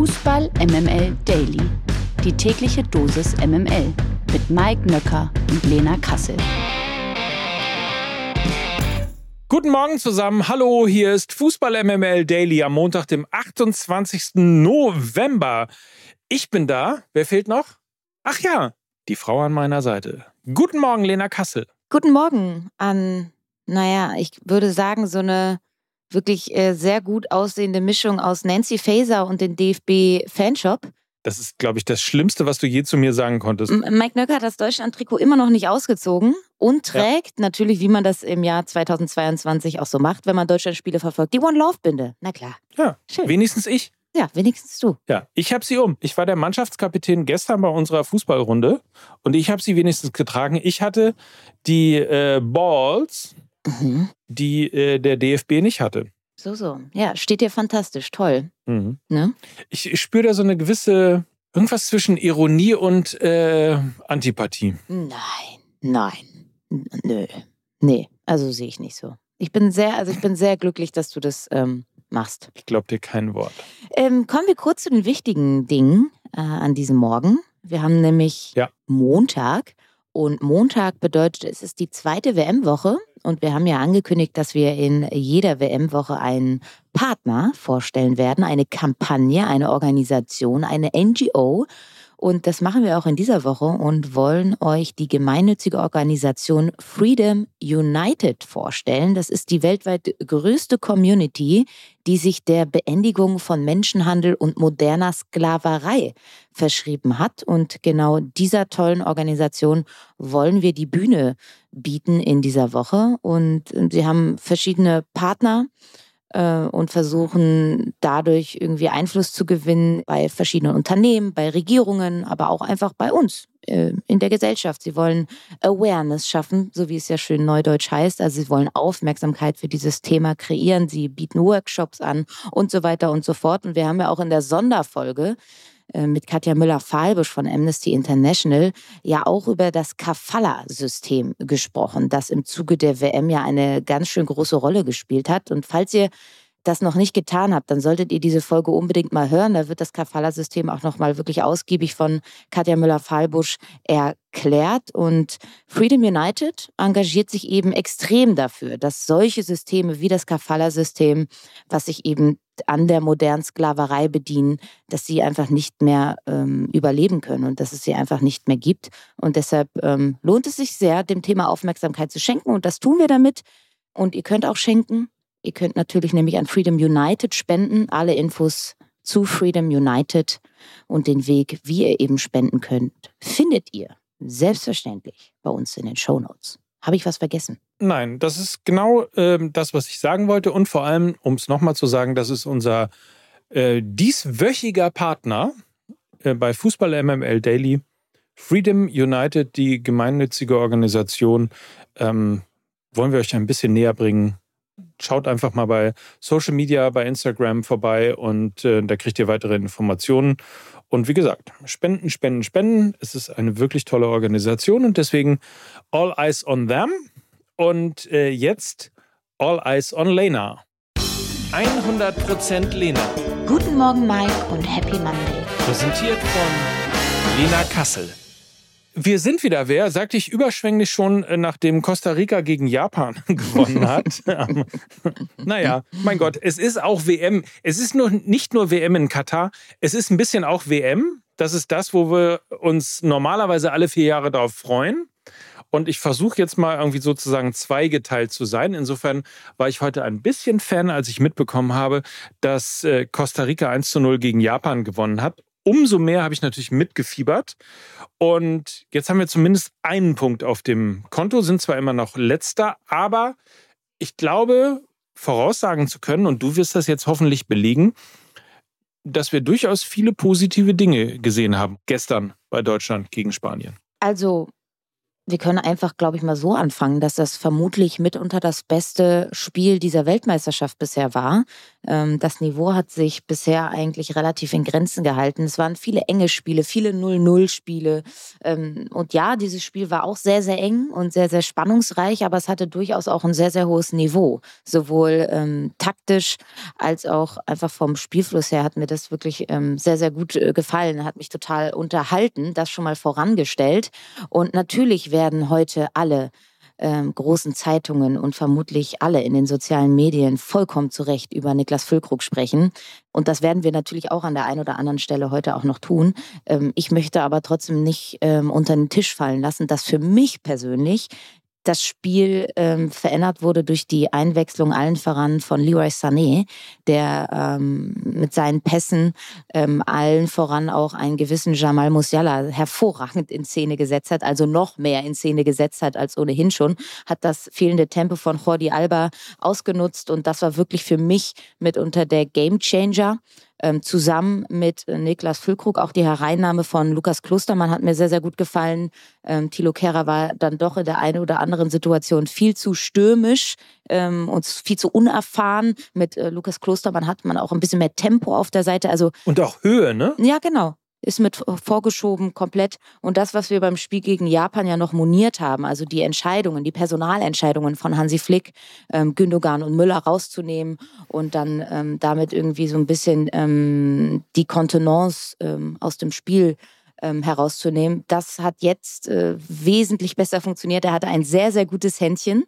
Fußball MML Daily. Die tägliche Dosis MML mit Mike Nöcker und Lena Kassel. Guten Morgen zusammen. Hallo, hier ist Fußball MML Daily am Montag, dem 28. November. Ich bin da. Wer fehlt noch? Ach ja, die Frau an meiner Seite. Guten Morgen, Lena Kassel. Guten Morgen an, naja, ich würde sagen, so eine wirklich äh, sehr gut aussehende Mischung aus Nancy Faeser und dem DFB-Fanshop. Das ist, glaube ich, das Schlimmste, was du je zu mir sagen konntest. M Mike Nöcker hat das Deutschland-Trikot immer noch nicht ausgezogen und trägt ja. natürlich, wie man das im Jahr 2022 auch so macht, wenn man Deutschland-Spiele verfolgt, die One-Love-Binde. Na klar. Ja, Schön. wenigstens ich. Ja, wenigstens du. Ja, ich habe sie um. Ich war der Mannschaftskapitän gestern bei unserer Fußballrunde und ich habe sie wenigstens getragen. Ich hatte die äh, Balls, mhm. die äh, der DFB nicht hatte. So, so. Ja, steht dir fantastisch. Toll. Mhm. Ne? Ich, ich spüre da so eine gewisse, irgendwas zwischen Ironie und äh, Antipathie. Nein, nein. Nö. Nee, also sehe ich nicht so. Ich bin sehr, also ich bin sehr glücklich, dass du das ähm, machst. Ich glaube dir kein Wort. Ähm, kommen wir kurz zu den wichtigen Dingen äh, an diesem Morgen. Wir haben nämlich ja. Montag und Montag bedeutet, es ist die zweite WM-Woche und wir haben ja angekündigt, dass wir in jeder WM-Woche einen Partner vorstellen werden, eine Kampagne, eine Organisation, eine NGO. Und das machen wir auch in dieser Woche und wollen euch die gemeinnützige Organisation Freedom United vorstellen. Das ist die weltweit größte Community, die sich der Beendigung von Menschenhandel und moderner Sklaverei verschrieben hat. Und genau dieser tollen Organisation wollen wir die Bühne bieten in dieser Woche. Und sie haben verschiedene Partner äh, und versuchen dadurch irgendwie Einfluss zu gewinnen bei verschiedenen Unternehmen, bei Regierungen, aber auch einfach bei uns äh, in der Gesellschaft. Sie wollen Awareness schaffen, so wie es ja schön neudeutsch heißt. Also sie wollen Aufmerksamkeit für dieses Thema kreieren. Sie bieten Workshops an und so weiter und so fort. Und wir haben ja auch in der Sonderfolge mit Katja Müller-Fahlbusch von Amnesty International ja auch über das Kafala-System gesprochen, das im Zuge der WM ja eine ganz schön große Rolle gespielt hat. Und falls ihr das noch nicht getan habt, dann solltet ihr diese Folge unbedingt mal hören. Da wird das Kafala-System auch nochmal wirklich ausgiebig von Katja Müller-Fahlbusch erklärt. Und Freedom United engagiert sich eben extrem dafür, dass solche Systeme wie das Kafala-System, was sich eben an der modernen Sklaverei bedienen, dass sie einfach nicht mehr ähm, überleben können und dass es sie einfach nicht mehr gibt. Und deshalb ähm, lohnt es sich sehr, dem Thema Aufmerksamkeit zu schenken. Und das tun wir damit. Und ihr könnt auch schenken Ihr könnt natürlich nämlich an Freedom United spenden. Alle Infos zu Freedom United und den Weg, wie ihr eben spenden könnt, findet ihr selbstverständlich bei uns in den Show Notes. Habe ich was vergessen? Nein, das ist genau äh, das, was ich sagen wollte. Und vor allem, um es nochmal zu sagen, das ist unser äh, dieswöchiger Partner äh, bei Fußball MML Daily. Freedom United, die gemeinnützige Organisation, ähm, wollen wir euch ein bisschen näher bringen, schaut einfach mal bei Social Media, bei Instagram vorbei und äh, da kriegt ihr weitere Informationen. Und wie gesagt, Spenden, Spenden, Spenden. Es ist eine wirklich tolle Organisation und deswegen All Eyes on Them. Und äh, jetzt All Eyes on Lena. 100% Lena. Guten Morgen, Mike, und Happy Monday. Präsentiert von Lena Kassel. Wir sind wieder wer, sagte ich überschwänglich schon, äh, nachdem Costa Rica gegen Japan gewonnen hat. naja, mein Gott, es ist auch WM. Es ist nur, nicht nur WM in Katar, es ist ein bisschen auch WM. Das ist das, wo wir uns normalerweise alle vier Jahre darauf freuen. Und ich versuche jetzt mal irgendwie sozusagen zweigeteilt zu sein. Insofern war ich heute ein bisschen Fan, als ich mitbekommen habe, dass äh, Costa Rica 1 zu 0 gegen Japan gewonnen hat umso mehr habe ich natürlich mitgefiebert. Und jetzt haben wir zumindest einen Punkt auf dem Konto, sind zwar immer noch letzter, aber ich glaube, voraussagen zu können, und du wirst das jetzt hoffentlich belegen, dass wir durchaus viele positive Dinge gesehen haben gestern bei Deutschland gegen Spanien. Also wir können einfach, glaube ich, mal so anfangen, dass das vermutlich mitunter das beste Spiel dieser Weltmeisterschaft bisher war. Ähm, das Niveau hat sich bisher eigentlich relativ in Grenzen gehalten. Es waren viele enge Spiele, viele 0-0-Spiele. Ähm, und ja, dieses Spiel war auch sehr, sehr eng und sehr, sehr spannungsreich, aber es hatte durchaus auch ein sehr, sehr hohes Niveau. Sowohl ähm, taktisch als auch einfach vom Spielfluss her hat mir das wirklich sehr, sehr gut äh, gefallen, hat mich total unterhalten, das schon mal vorangestellt. Und natürlich werden heute alle ähm, großen Zeitungen und vermutlich alle in den sozialen Medien vollkommen zu Recht über Niklas Füllkrug sprechen. Und das werden wir natürlich auch an der einen oder anderen Stelle heute auch noch tun. Ähm, ich möchte aber trotzdem nicht ähm, unter den Tisch fallen lassen, dass für mich persönlich das Spiel ähm, verändert wurde durch die Einwechslung allen voran von Leroy Sané, der ähm, mit seinen Pässen ähm, allen voran auch einen gewissen Jamal Musiala hervorragend in Szene gesetzt hat, also noch mehr in Szene gesetzt hat als ohnehin schon, hat das fehlende Tempo von Jordi Alba ausgenutzt und das war wirklich für mich mitunter der Gamechanger zusammen mit äh, Niklas Füllkrug. Auch die Hereinnahme von Lukas Klostermann hat mir sehr, sehr gut gefallen. Ähm, Thilo Kehrer war dann doch in der einen oder anderen Situation viel zu stürmisch ähm, und viel zu unerfahren. Mit äh, Lukas Klostermann hat man auch ein bisschen mehr Tempo auf der Seite. Also, und auch Höhe, ne? Ja, genau ist mit vorgeschoben komplett. Und das, was wir beim Spiel gegen Japan ja noch moniert haben, also die Entscheidungen, die Personalentscheidungen von Hansi Flick, ähm, Gündogan und Müller rauszunehmen und dann ähm, damit irgendwie so ein bisschen ähm, die Kontenance ähm, aus dem Spiel ähm, herauszunehmen, das hat jetzt äh, wesentlich besser funktioniert. Er hatte ein sehr, sehr gutes Händchen.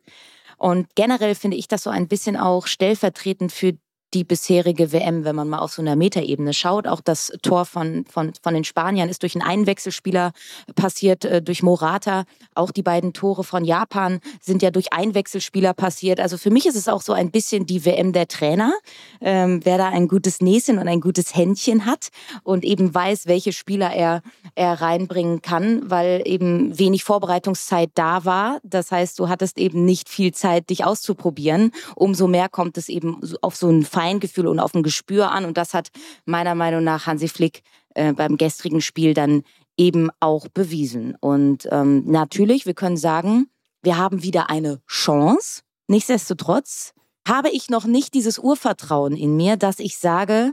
Und generell finde ich das so ein bisschen auch stellvertretend für die bisherige WM, wenn man mal auf so einer Metaebene schaut. Auch das Tor von, von, von den Spaniern ist durch einen Einwechselspieler passiert, äh, durch Morata. Auch die beiden Tore von Japan sind ja durch Einwechselspieler passiert. Also für mich ist es auch so ein bisschen die WM der Trainer. Ähm, wer da ein gutes Näschen und ein gutes Händchen hat und eben weiß, welche Spieler er, er reinbringen kann, weil eben wenig Vorbereitungszeit da war. Das heißt, du hattest eben nicht viel Zeit, dich auszuprobieren. Umso mehr kommt es eben auf so einen Feingefühl und auf ein Gespür an. Und das hat meiner Meinung nach Hansi Flick äh, beim gestrigen Spiel dann eben auch bewiesen. Und ähm, natürlich, wir können sagen, wir haben wieder eine Chance. Nichtsdestotrotz habe ich noch nicht dieses Urvertrauen in mir, dass ich sage,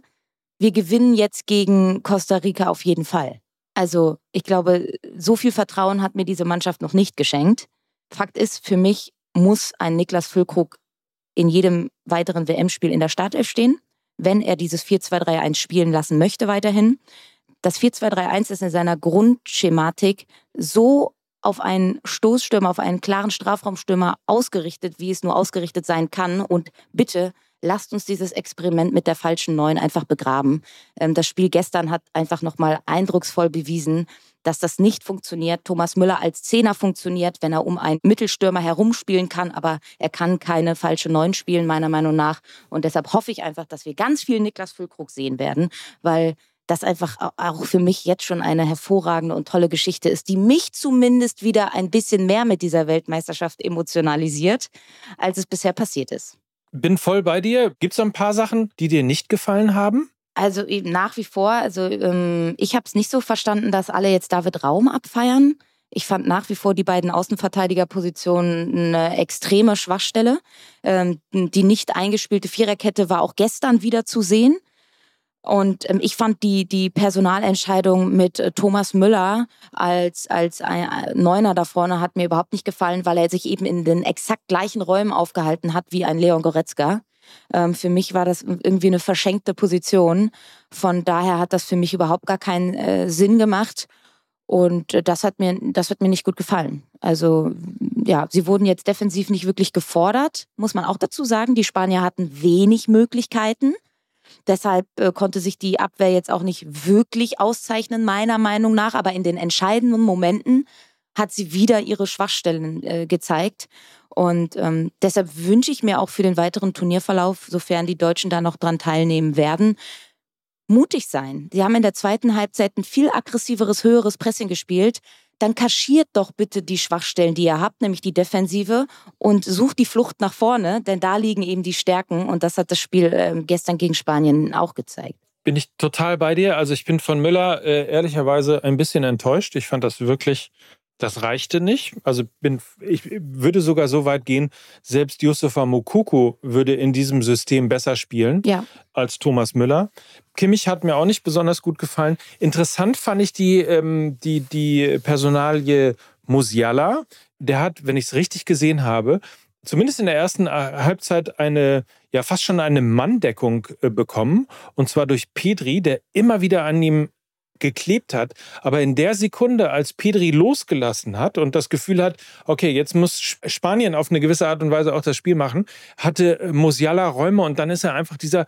wir gewinnen jetzt gegen Costa Rica auf jeden Fall. Also ich glaube, so viel Vertrauen hat mir diese Mannschaft noch nicht geschenkt. Fakt ist, für mich muss ein Niklas Füllkrug in jedem weiteren WM-Spiel in der Startelf stehen, wenn er dieses 4-2-3-1 spielen lassen möchte weiterhin. Das 4-2-3-1 ist in seiner Grundschematik so auf einen Stoßstürmer, auf einen klaren Strafraumstürmer ausgerichtet, wie es nur ausgerichtet sein kann. Und bitte lasst uns dieses Experiment mit der falschen Neun einfach begraben. Ähm, das Spiel gestern hat einfach nochmal eindrucksvoll bewiesen, dass das nicht funktioniert. Thomas Müller als Zehner funktioniert, wenn er um einen Mittelstürmer herumspielen kann, aber er kann keine falsche Neun spielen, meiner Meinung nach. Und deshalb hoffe ich einfach, dass wir ganz viel Niklas Füllkrug sehen werden, weil das einfach auch für mich jetzt schon eine hervorragende und tolle Geschichte ist, die mich zumindest wieder ein bisschen mehr mit dieser Weltmeisterschaft emotionalisiert, als es bisher passiert ist. Bin voll bei dir. Gibt es ein paar Sachen, die dir nicht gefallen haben? Also nach wie vor, also ähm, ich habe es nicht so verstanden, dass alle jetzt David Raum abfeiern. Ich fand nach wie vor die beiden Außenverteidigerpositionen eine extreme Schwachstelle. Ähm, die nicht eingespielte Viererkette war auch gestern wieder zu sehen. Und ähm, ich fand die, die Personalentscheidung mit äh, Thomas Müller als, als ein, äh, Neuner da vorne hat mir überhaupt nicht gefallen, weil er sich eben in den exakt gleichen Räumen aufgehalten hat wie ein Leon Goretzka. Ähm, für mich war das irgendwie eine verschenkte Position. Von daher hat das für mich überhaupt gar keinen äh, Sinn gemacht. Und äh, das hat mir, das hat mir nicht gut gefallen. Also, ja, sie wurden jetzt defensiv nicht wirklich gefordert, muss man auch dazu sagen. Die Spanier hatten wenig Möglichkeiten. Deshalb äh, konnte sich die Abwehr jetzt auch nicht wirklich auszeichnen, meiner Meinung nach. Aber in den entscheidenden Momenten hat sie wieder ihre Schwachstellen äh, gezeigt. Und ähm, deshalb wünsche ich mir auch für den weiteren Turnierverlauf, sofern die Deutschen da noch dran teilnehmen werden, mutig sein. Sie haben in der zweiten Halbzeit ein viel aggressiveres, höheres Pressing gespielt. Dann kaschiert doch bitte die Schwachstellen, die ihr habt, nämlich die Defensive, und sucht die Flucht nach vorne, denn da liegen eben die Stärken. Und das hat das Spiel äh, gestern gegen Spanien auch gezeigt. Bin ich total bei dir. Also ich bin von Müller äh, ehrlicherweise ein bisschen enttäuscht. Ich fand das wirklich Das reichte nicht. Also bin, ich würde sogar so weit gehen, selbst Yusufa Mukoko würde in diesem System besser spielen ja. als Thomas Müller. Kimmich hat mir auch nicht besonders gut gefallen. Interessant fand ich die, ähm, die, die Personalie Musiala. Der hat, wenn ich es richtig gesehen habe, zumindest in der ersten äh, Halbzeit eine, ja fast schon eine Manndeckung äh, bekommen. Und zwar durch Pedri, der immer wieder an ihm geklebt hat. Aber in der Sekunde, als Pedri losgelassen hat und das Gefühl hat, okay, jetzt muss Spanien auf eine gewisse Art und Weise auch das Spiel machen, hatte äh, Musiala Räume und dann ist er einfach dieser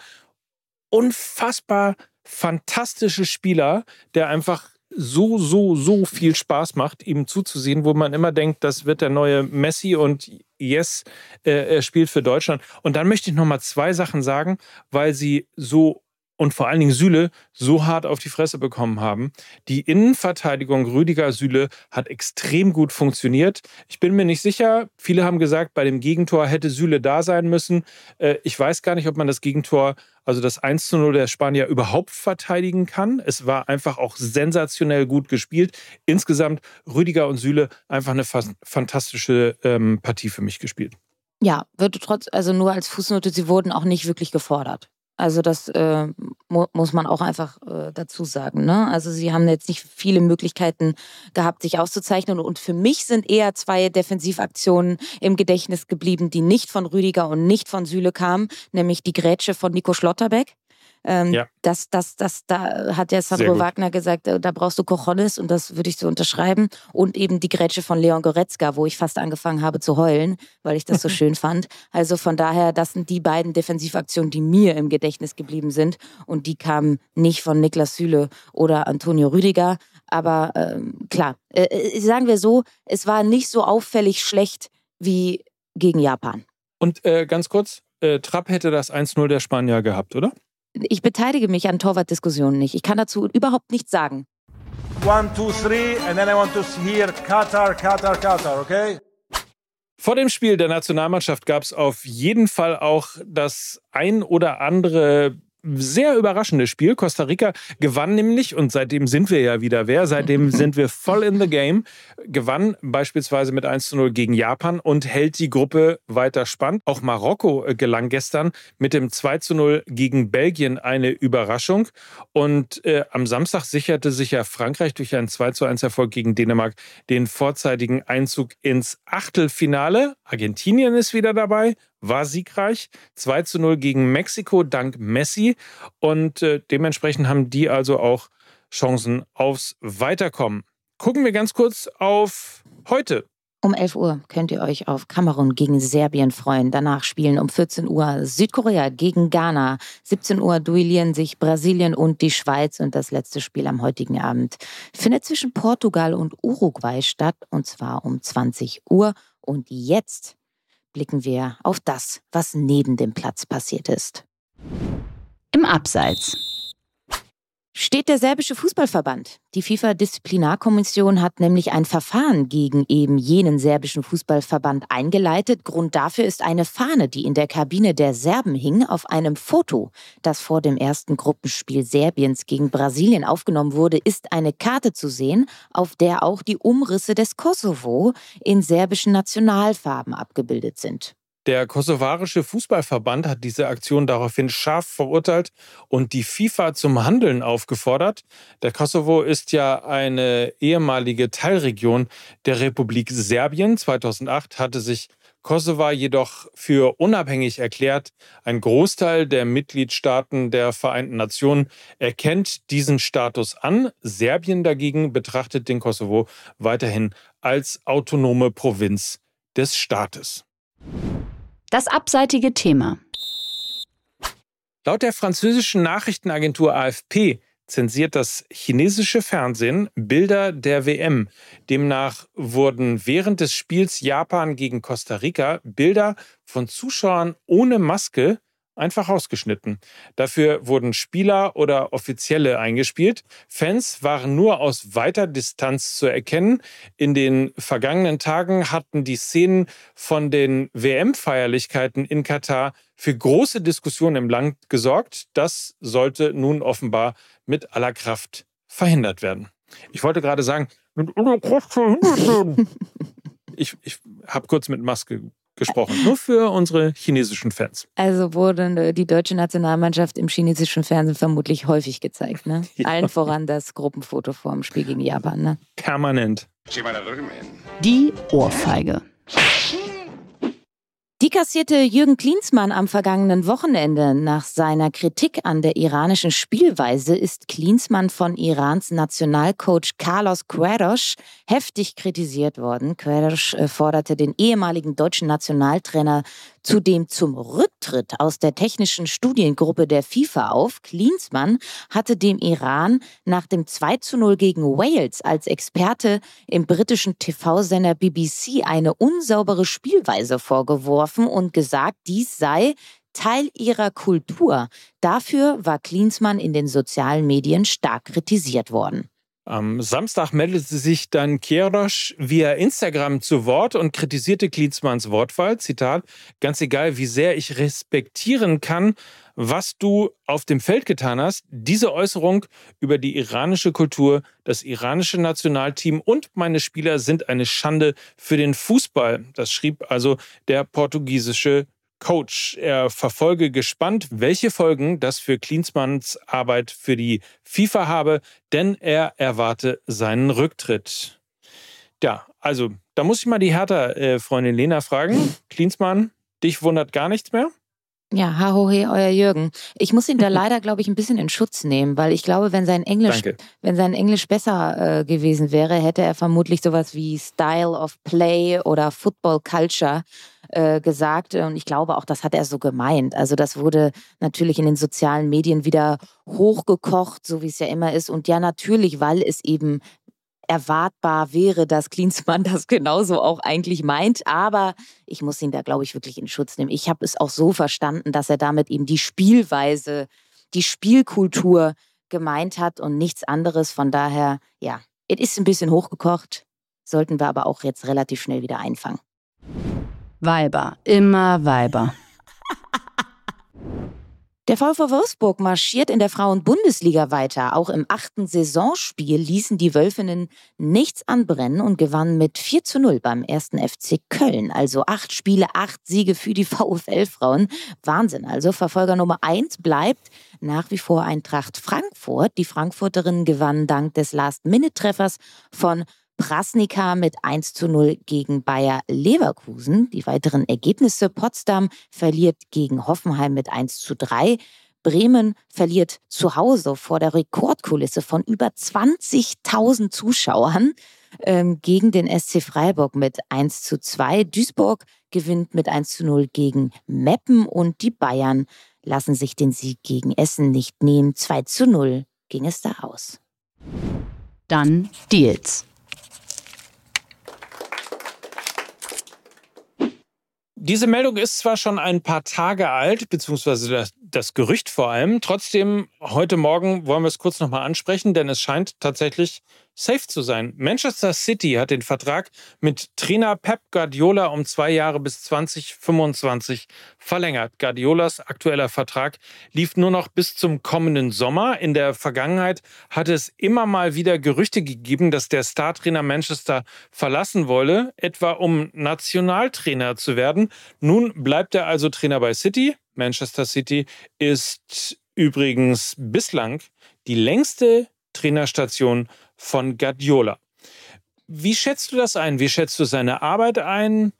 unfassbar fantastische Spieler, der einfach so, so, so viel Spaß macht, ihm zuzusehen, wo man immer denkt, das wird der neue Messi und yes, äh, er spielt für Deutschland. Und dann möchte ich noch mal zwei Sachen sagen, weil sie so und vor allen Dingen Süle so hart auf die Fresse bekommen haben. Die Innenverteidigung Rüdiger Süle hat extrem gut funktioniert. Ich bin mir nicht sicher. Viele haben gesagt, bei dem Gegentor hätte Süle da sein müssen. Äh, ich weiß gar nicht, ob man das Gegentor, also das 1 zu 0 der Spanier, überhaupt verteidigen kann. Es war einfach auch sensationell gut gespielt. Insgesamt Rüdiger und Süle einfach eine fantastische ähm, Partie für mich gespielt. Ja, würde trotz, also nur als Fußnote, sie wurden auch nicht wirklich gefordert. Also das äh, mu muss man auch einfach äh, dazu sagen. Ne? Also sie haben jetzt nicht viele Möglichkeiten gehabt, sich auszuzeichnen. Und für mich sind eher zwei Defensivaktionen im Gedächtnis geblieben, die nicht von Rüdiger und nicht von Süle kamen, nämlich die Grätsche von Nico Schlotterbeck ähm, ja. das, das, das, da hat der Sandro Wagner gesagt, äh, da brauchst du Cojones und das würde ich so unterschreiben. Und eben die Grätsche von Leon Goretzka, wo ich fast angefangen habe zu heulen, weil ich das so schön fand. Also von daher, das sind die beiden Defensivaktionen, die mir im Gedächtnis geblieben sind. Und die kamen nicht von Niklas Süle oder Antonio Rüdiger. Aber ähm, klar, äh, äh, sagen wir so, es war nicht so auffällig schlecht wie gegen Japan. Und äh, ganz kurz, äh, Trapp hätte das 1-0 der Spanier gehabt, oder? Ich beteilige mich an Torwartdiskussionen nicht. Ich kann dazu überhaupt nichts sagen. One, two, three, and then I want to hear Qatar, Qatar, Qatar, okay? Vor dem Spiel der Nationalmannschaft gab es auf jeden Fall auch das ein oder andere sehr überraschendes Spiel. Costa Rica gewann nämlich, und seitdem sind wir ja wieder wer, seitdem sind wir voll in the game, gewann beispielsweise mit 1 zu 0 gegen Japan und hält die Gruppe weiter spannend. Auch Marokko äh, gelang gestern mit dem 2 zu 0 gegen Belgien eine Überraschung. Und äh, am Samstag sicherte sich ja Frankreich durch einen 2 zu 1 Erfolg gegen Dänemark den vorzeitigen Einzug ins Achtelfinale. Argentinien ist wieder dabei war siegreich. 2 zu 0 gegen Mexiko dank Messi. Und äh, dementsprechend haben die also auch Chancen aufs Weiterkommen. Gucken wir ganz kurz auf heute. Um 11 Uhr könnt ihr euch auf Kamerun gegen Serbien freuen. Danach spielen um 14 Uhr Südkorea gegen Ghana. 17 Uhr duellieren sich Brasilien und die Schweiz. Und das letzte Spiel am heutigen Abend findet zwischen Portugal und Uruguay statt. Und zwar um 20 Uhr. Und jetzt blicken wir auf das, was neben dem Platz passiert ist. Im Abseits steht der serbische Fußballverband. Die FIFA-Disziplinarkommission hat nämlich ein Verfahren gegen eben jenen serbischen Fußballverband eingeleitet. Grund dafür ist eine Fahne, die in der Kabine der Serben hing, auf einem Foto, das vor dem ersten Gruppenspiel Serbiens gegen Brasilien aufgenommen wurde, ist eine Karte zu sehen, auf der auch die Umrisse des Kosovo in serbischen Nationalfarben abgebildet sind. Der kosovarische Fußballverband hat diese Aktion daraufhin scharf verurteilt und die FIFA zum Handeln aufgefordert. Der Kosovo ist ja eine ehemalige Teilregion der Republik Serbien. 2008 hatte sich Kosovo jedoch für unabhängig erklärt. Ein Großteil der Mitgliedstaaten der Vereinten Nationen erkennt diesen Status an. Serbien dagegen betrachtet den Kosovo weiterhin als autonome Provinz des Staates. Das abseitige Thema. Laut der französischen Nachrichtenagentur AFP zensiert das chinesische Fernsehen Bilder der WM. Demnach wurden während des Spiels Japan gegen Costa Rica Bilder von Zuschauern ohne Maske einfach ausgeschnitten. Dafür wurden Spieler oder Offizielle eingespielt. Fans waren nur aus weiter Distanz zu erkennen. In den vergangenen Tagen hatten die Szenen von den WM-Feierlichkeiten in Katar für große Diskussionen im Land gesorgt. Das sollte nun offenbar mit aller Kraft verhindert werden. Ich wollte gerade sagen, mit aller Kraft verhindert ich ich habe kurz mit Maske gesprochen. Nur für unsere chinesischen Fans. Also wurde die deutsche Nationalmannschaft im chinesischen Fernsehen vermutlich häufig gezeigt. Ne? Ja. Allen voran das Gruppenfoto vor dem Spiel gegen Japan. Ne? Permanent. Die Ohrfeige. Die kassierte Jürgen Klinsmann am vergangenen Wochenende. Nach seiner Kritik an der iranischen Spielweise ist Klinsmann von Irans Nationalcoach Carlos Queiroz heftig kritisiert worden. Queiroz äh, forderte den ehemaligen deutschen Nationaltrainer zudem zum Rücktritt aus der technischen Studiengruppe der FIFA auf. Klinsmann hatte dem Iran nach dem 2 zu 0 gegen Wales als Experte im britischen TV-Sender BBC eine unsaubere Spielweise vorgeworfen und gesagt, dies sei Teil ihrer Kultur. Dafür war Klinsmann in den sozialen Medien stark kritisiert worden. Am Samstag meldete sich dann Kierosch via Instagram zu Wort und kritisierte Klinsmanns Wortwahl. Zitat: Ganz egal, wie sehr ich respektieren kann, was du auf dem Feld getan hast, diese Äußerung über die iranische Kultur, das iranische Nationalteam und meine Spieler sind eine Schande für den Fußball. Das schrieb also der portugiesische Coach. Er verfolge gespannt, welche Folgen das für Klinsmanns Arbeit für die FIFA habe, denn er erwarte seinen Rücktritt. Ja, also da muss ich mal die Hertha-Freundin Lena fragen. Klinsmann, dich wundert gar nichts mehr? Ja, hahohe, euer Jürgen. Ich muss ihn da leider, glaube ich, ein bisschen in Schutz nehmen, weil ich glaube, wenn sein Englisch, Danke. wenn sein Englisch besser äh, gewesen wäre, hätte er vermutlich sowas wie Style of Play oder Football Culture äh, gesagt. Und ich glaube auch, das hat er so gemeint. Also das wurde natürlich in den sozialen Medien wieder hochgekocht, so wie es ja immer ist. Und ja, natürlich, weil es eben erwartbar wäre, dass Klinsmann das genauso auch eigentlich meint. Aber ich muss ihn da, glaube ich, wirklich in Schutz nehmen. Ich habe es auch so verstanden, dass er damit eben die Spielweise, die Spielkultur gemeint hat und nichts anderes. Von daher, ja, es ist ein bisschen hochgekocht, sollten wir aber auch jetzt relativ schnell wieder einfangen. Weiber, immer Weiber. Der VfW Wolfsburg marschiert in der Frauenbundesliga weiter. Auch im achten Saisonspiel ließen die Wölfinnen nichts anbrennen und gewannen mit 4 zu 0 beim ersten FC Köln. Also acht Spiele, acht Siege für die VfL-Frauen. Wahnsinn. Also Verfolger Nummer eins bleibt nach wie vor Eintracht Frankfurt. Die Frankfurterinnen gewannen dank des Last-Minute-Treffers von Prasnika mit 1 zu 0 gegen Bayer Leverkusen. Die weiteren Ergebnisse: Potsdam verliert gegen Hoffenheim mit 1 zu 3. Bremen verliert zu Hause vor der Rekordkulisse von über 20.000 Zuschauern ähm, gegen den SC Freiburg mit 1 zu 2. Duisburg gewinnt mit 1 zu 0 gegen Meppen und die Bayern lassen sich den Sieg gegen Essen nicht nehmen. 2 zu 0 ging es da aus. Dann Deals. Diese Meldung ist zwar schon ein paar Tage alt, beziehungsweise das, das Gerücht vor allem. Trotzdem, heute Morgen wollen wir es kurz nochmal ansprechen, denn es scheint tatsächlich safe zu sein. Manchester City hat den Vertrag mit Trainer Pep Guardiola um zwei Jahre bis 2025 verlängert. Guardiolas aktueller Vertrag lief nur noch bis zum kommenden Sommer. In der Vergangenheit hat es immer mal wieder Gerüchte gegeben, dass der Startrainer Manchester verlassen wolle, etwa um Nationaltrainer zu werden. Nun bleibt er also Trainer bei City. Manchester City ist übrigens bislang die längste Trainerstation von Guardiola. Wie schätzt du das ein? Wie schätzt du seine Arbeit ein?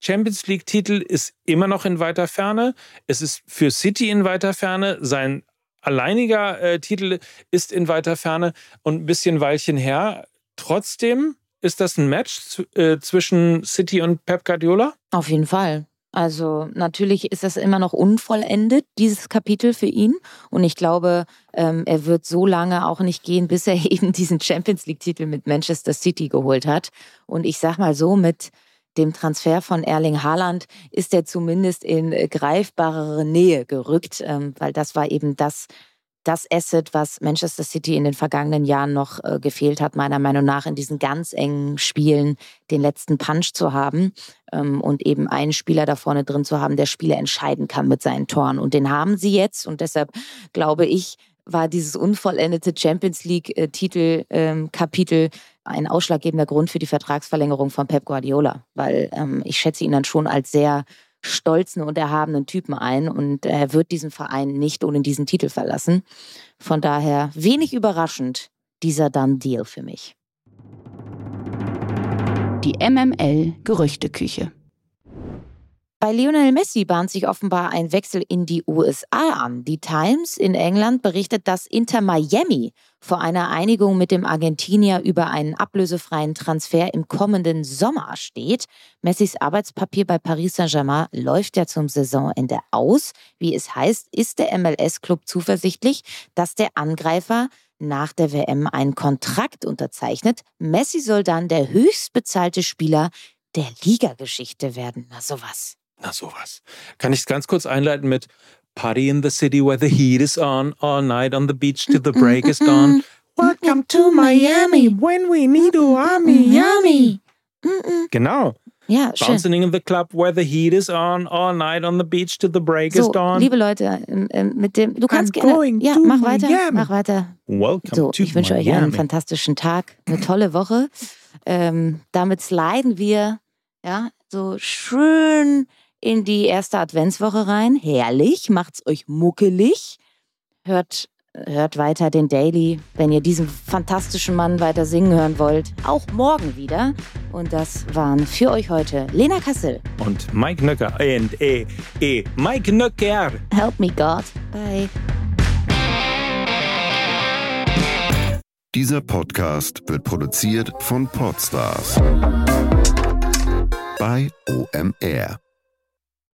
Champions League-Titel ist immer noch in weiter Ferne. Es ist für City in weiter Ferne. Sein alleiniger äh, Titel ist in weiter Ferne und ein bisschen Weilchen her. Trotzdem ist das ein Match äh, zwischen City und Pep Guardiola? Auf jeden Fall. Also natürlich ist das immer noch unvollendet, dieses Kapitel für ihn. Und ich glaube, ähm, er wird so lange auch nicht gehen, bis er eben diesen Champions League-Titel mit Manchester City geholt hat. Und ich sag mal so, mit dem Transfer von Erling Haaland ist er zumindest in greifbarere Nähe gerückt, ähm, weil das war eben das, das Asset, was Manchester City in den vergangenen Jahren noch äh, gefehlt hat, meiner Meinung nach, in diesen ganz engen Spielen den letzten Punch zu haben ähm, und eben einen Spieler da vorne drin zu haben, der Spiele entscheiden kann mit seinen Toren. Und den haben sie jetzt. Und deshalb glaube ich, war dieses unvollendete Champions League-Titel-Kapitel äh, ähm, ein ausschlaggebender Grund für die Vertragsverlängerung von Pep Guardiola, weil ähm, ich schätze ihn dann schon als sehr stolzen und erhabenen Typen ein und er wird diesen Verein nicht ohne diesen Titel verlassen. Von daher wenig überraschend dieser Done Deal für mich. Die MML Gerüchteküche. Bei Lionel Messi bahnt sich offenbar ein Wechsel in die USA an. Die Times in England berichtet, dass Inter Miami vor einer Einigung mit dem Argentinier über einen ablösefreien Transfer im kommenden Sommer steht. Messis Arbeitspapier bei Paris Saint-Germain läuft ja zum Saisonende aus. Wie es heißt, ist der MLS-Club zuversichtlich, dass der Angreifer nach der WM einen Kontrakt unterzeichnet. Messi soll dann der höchstbezahlte Spieler der Ligageschichte werden. Na sowas. Na sowas. Kann ich es ganz kurz einleiten mit Party in the city where the heat is on, all night on the beach till the break is dawn. Welcome to Miami when we need a army. Yummy. Genau. Ja, schön. Bouncing in the club where the heat is on, all night on the beach till the break so, is dawn. Liebe Leute, ähm, ähm, mit dem, du kannst gerne. Ja, mach weiter, Miami. mach weiter. Welcome so, to ich wünsche Miami. euch einen fantastischen Tag, eine tolle Woche. Ähm, damit sliden wir, ja, so schön in die erste Adventswoche rein. Herrlich, macht's euch muckelig. Hört, hört weiter den Daily, wenn ihr diesen fantastischen Mann weiter singen hören wollt. Auch morgen wieder. Und das waren für euch heute Lena Kassel. Und Mike Nöcker. Und eh, eh, Mike Nöcker. Help me God. Bye. Dieser Podcast wird produziert von Podstars bei OMR.